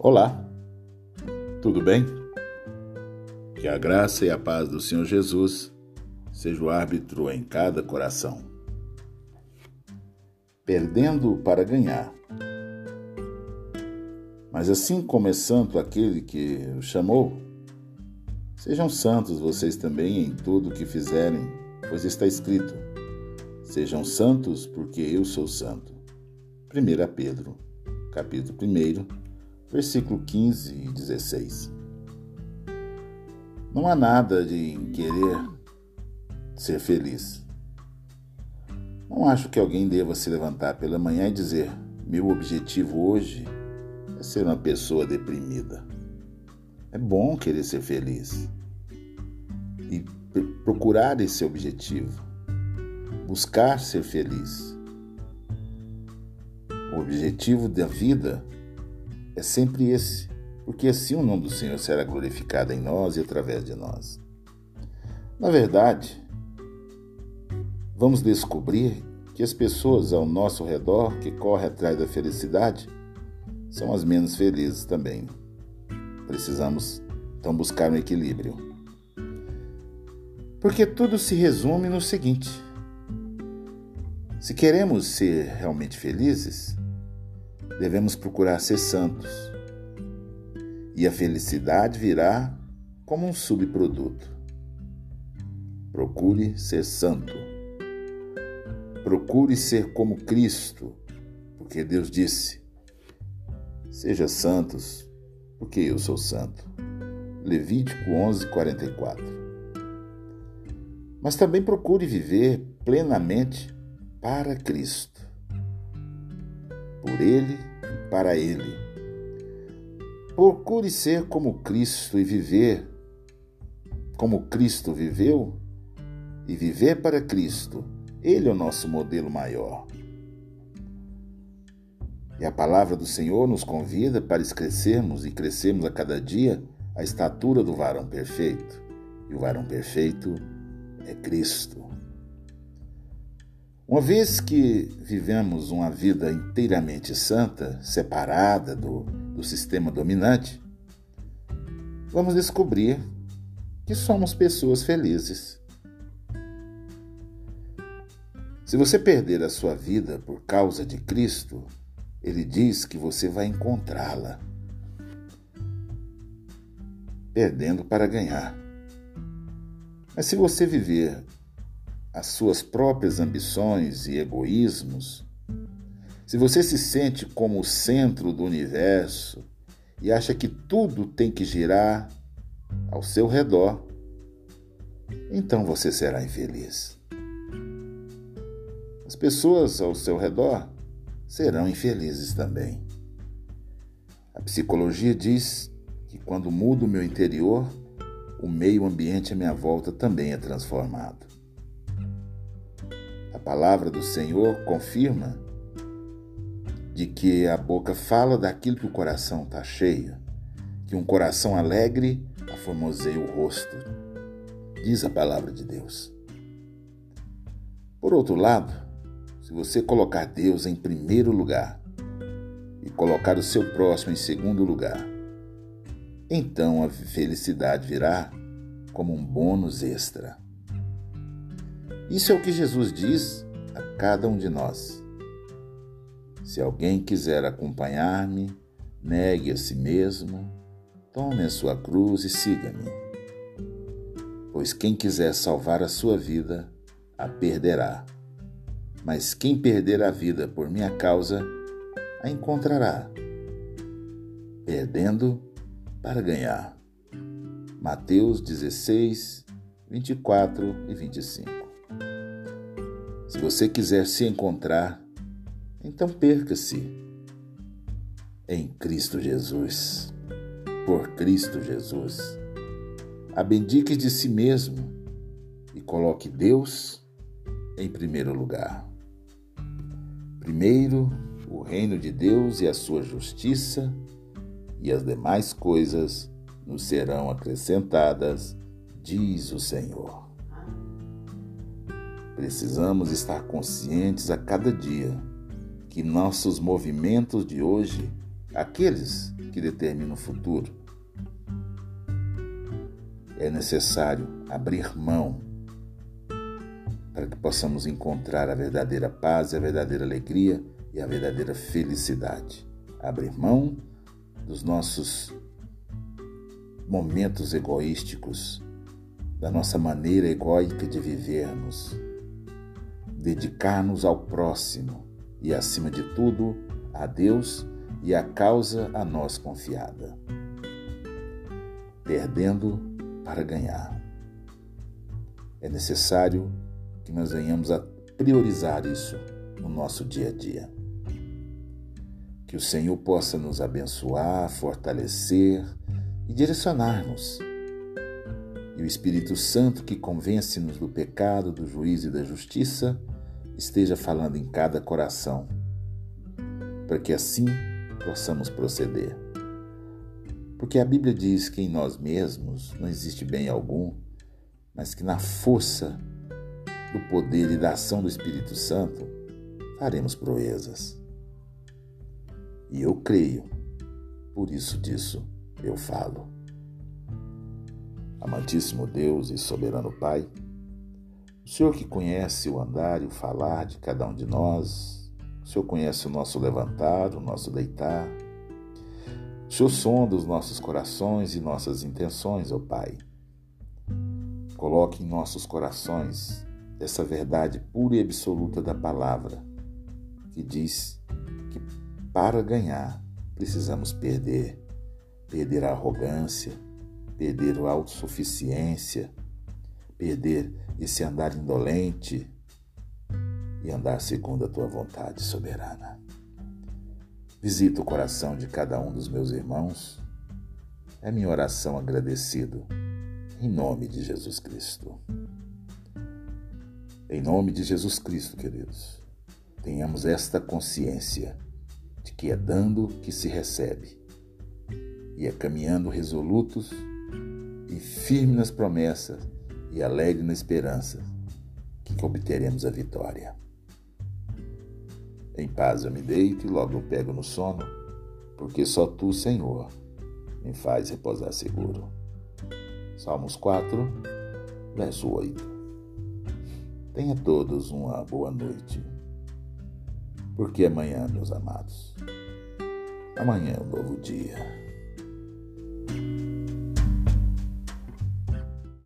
Olá, tudo bem? Que a graça e a paz do Senhor Jesus seja o árbitro em cada coração. Perdendo para ganhar. Mas assim como é santo aquele que o chamou, sejam santos vocês também em tudo o que fizerem, pois está escrito: Sejam santos, porque eu sou santo. 1 Pedro, capítulo 1, versículo 15 e 16. Não há nada de querer ser feliz. Não acho que alguém deva se levantar pela manhã e dizer: meu objetivo hoje é ser uma pessoa deprimida. É bom querer ser feliz e procurar esse objetivo, buscar ser feliz. O objetivo da vida é sempre esse, porque assim o nome do Senhor será glorificado em nós e através de nós. Na verdade, vamos descobrir que as pessoas ao nosso redor que correm atrás da felicidade são as menos felizes também. Precisamos então buscar um equilíbrio. Porque tudo se resume no seguinte: se queremos ser realmente felizes, devemos procurar ser santos. E a felicidade virá como um subproduto. Procure ser santo. Procure ser como Cristo, porque Deus disse: Seja santos, porque eu sou santo. Levítico 11:44. Mas também procure viver plenamente para Cristo. Por Ele para Ele. Procure ser como Cristo e viver como Cristo viveu e viver para Cristo. Ele é o nosso modelo maior. E a palavra do Senhor nos convida para crescermos e crescermos a cada dia a estatura do varão perfeito. E o varão perfeito é Cristo. Uma vez que vivemos uma vida inteiramente santa, separada do, do sistema dominante, vamos descobrir que somos pessoas felizes. Se você perder a sua vida por causa de Cristo, ele diz que você vai encontrá-la. Perdendo para ganhar. Mas se você viver as suas próprias ambições e egoísmos, se você se sente como o centro do universo e acha que tudo tem que girar ao seu redor, então você será infeliz. As pessoas ao seu redor serão infelizes também. A psicologia diz que quando mudo o meu interior, o meio ambiente à minha volta também é transformado. Palavra do Senhor confirma de que a boca fala daquilo que o coração está cheio, que um coração alegre aformoseia o rosto, diz a palavra de Deus. Por outro lado, se você colocar Deus em primeiro lugar e colocar o seu próximo em segundo lugar, então a felicidade virá como um bônus extra. Isso é o que Jesus diz a cada um de nós. Se alguém quiser acompanhar-me, negue a si mesmo, tome a sua cruz e siga-me. Pois quem quiser salvar a sua vida, a perderá. Mas quem perder a vida por minha causa, a encontrará. Perdendo para ganhar. Mateus 16, 24 e 25. Se você quiser se encontrar, então perca-se em Cristo Jesus, por Cristo Jesus. Abdique de si mesmo e coloque Deus em primeiro lugar. Primeiro, o reino de Deus e a sua justiça, e as demais coisas nos serão acrescentadas, diz o Senhor. Precisamos estar conscientes a cada dia que nossos movimentos de hoje aqueles que determinam o futuro. É necessário abrir mão para que possamos encontrar a verdadeira paz, a verdadeira alegria e a verdadeira felicidade. Abrir mão dos nossos momentos egoísticos, da nossa maneira egóica de vivermos, dedicar-nos ao próximo e, acima de tudo, a Deus e a causa a nós confiada. Perdendo para ganhar. É necessário que nós venhamos a priorizar isso no nosso dia a dia. Que o Senhor possa nos abençoar, fortalecer e direcionar-nos. E o Espírito Santo, que convence-nos do pecado, do juízo e da justiça, esteja falando em cada coração, para que assim possamos proceder. Porque a Bíblia diz que em nós mesmos não existe bem algum, mas que na força do poder e da ação do Espírito Santo faremos proezas. E eu creio, por isso disso eu falo. Amantíssimo Deus e soberano Pai, o Senhor que conhece o andar e o falar de cada um de nós, o Senhor conhece o nosso levantar, o nosso deitar, o Senhor sonda os nossos corações e nossas intenções, ó Pai. Coloque em nossos corações essa verdade pura e absoluta da palavra, que diz que para ganhar precisamos perder, perder a arrogância, perder a autossuficiência, perder esse andar indolente e andar segundo a tua vontade soberana. Visita o coração de cada um dos meus irmãos. É minha oração agradecido, em nome de Jesus Cristo. Em nome de Jesus Cristo, queridos, tenhamos esta consciência de que é dando que se recebe e é caminhando resolutos e firme nas promessas e alegre na esperança que obteremos a vitória. Em paz eu me deito e logo eu pego no sono, porque só tu, Senhor, me faz repousar seguro. Salmos 4, verso 8. Tenha todos uma boa noite. Porque amanhã, meus amados, amanhã é um novo dia.